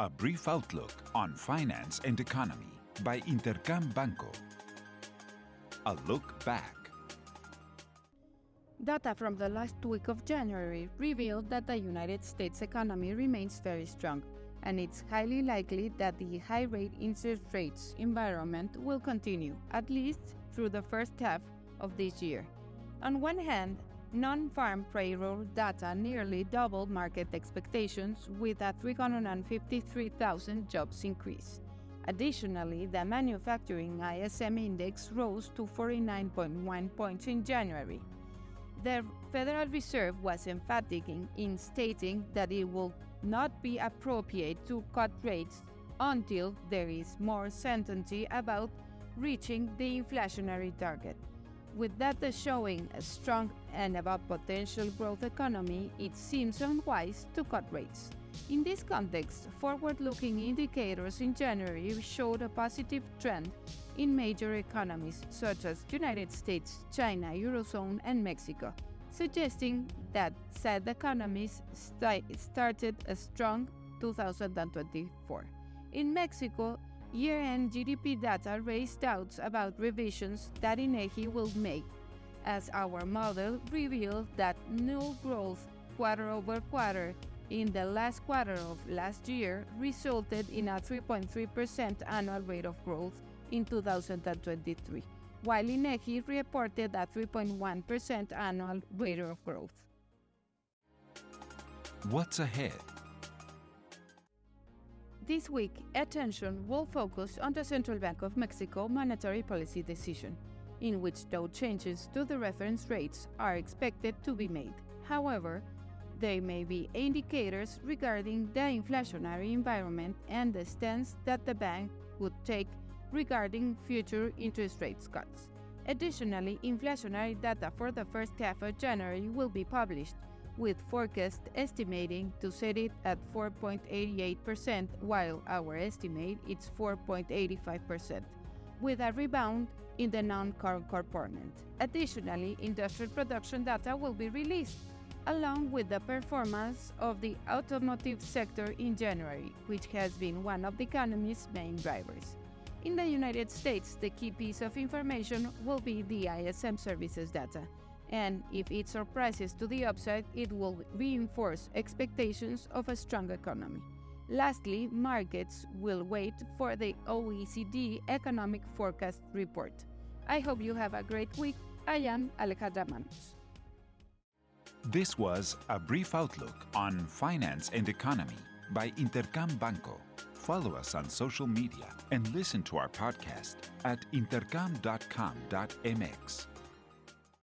A brief outlook on finance and economy by Intercam Banco. A look back. Data from the last week of January revealed that the United States economy remains very strong, and it's highly likely that the high rate interest rates environment will continue, at least through the first half of this year. On one hand, non farm payroll data nearly doubled market expectations with a 353,000 jobs increase. Additionally, the manufacturing ISM index rose to 49.1 points in January. The Federal Reserve was emphatic in, in stating that it will not be appropriate to cut rates until there is more certainty about reaching the inflationary target. With data showing a strong and above potential growth economy, it seems unwise to cut rates. In this context, forward looking indicators in January showed a positive trend in major economies such as United States, China, Eurozone, and Mexico, suggesting that said economies st- started a strong 2024. In Mexico, year end GDP data raised doubts about revisions that INEGI will make, as our model revealed that no growth quarter over quarter in the last quarter of last year resulted in a 3.3% annual rate of growth in 2023, while INEGI reported a 3.1% annual rate of growth. What's ahead? This week, attention will focus on the Central Bank of Mexico monetary policy decision, in which no changes to the reference rates are expected to be made. However, there may be indicators regarding the inflationary environment and the stance that the bank would take regarding future interest rate cuts. Additionally, inflationary data for the first half of January will be published, with forecast estimating to set it at 4.88%, while our estimate is 4.85%, with a rebound in the non-core component. Additionally, industrial production data will be released, along with the performance of the automotive sector in January, which has been one of the economy's main drivers. In the United States, the key piece of information will be the ISM services data, and if it surprises to the upside, it will reinforce expectations of a strong economy. Lastly, markets will wait for the OECD economic forecast report. I hope you have a great week. I am Alejandra Manos. This was a brief outlook on finance and economy by Intercam Banco. Follow us on social media and listen to our podcast at intercam.com.mx.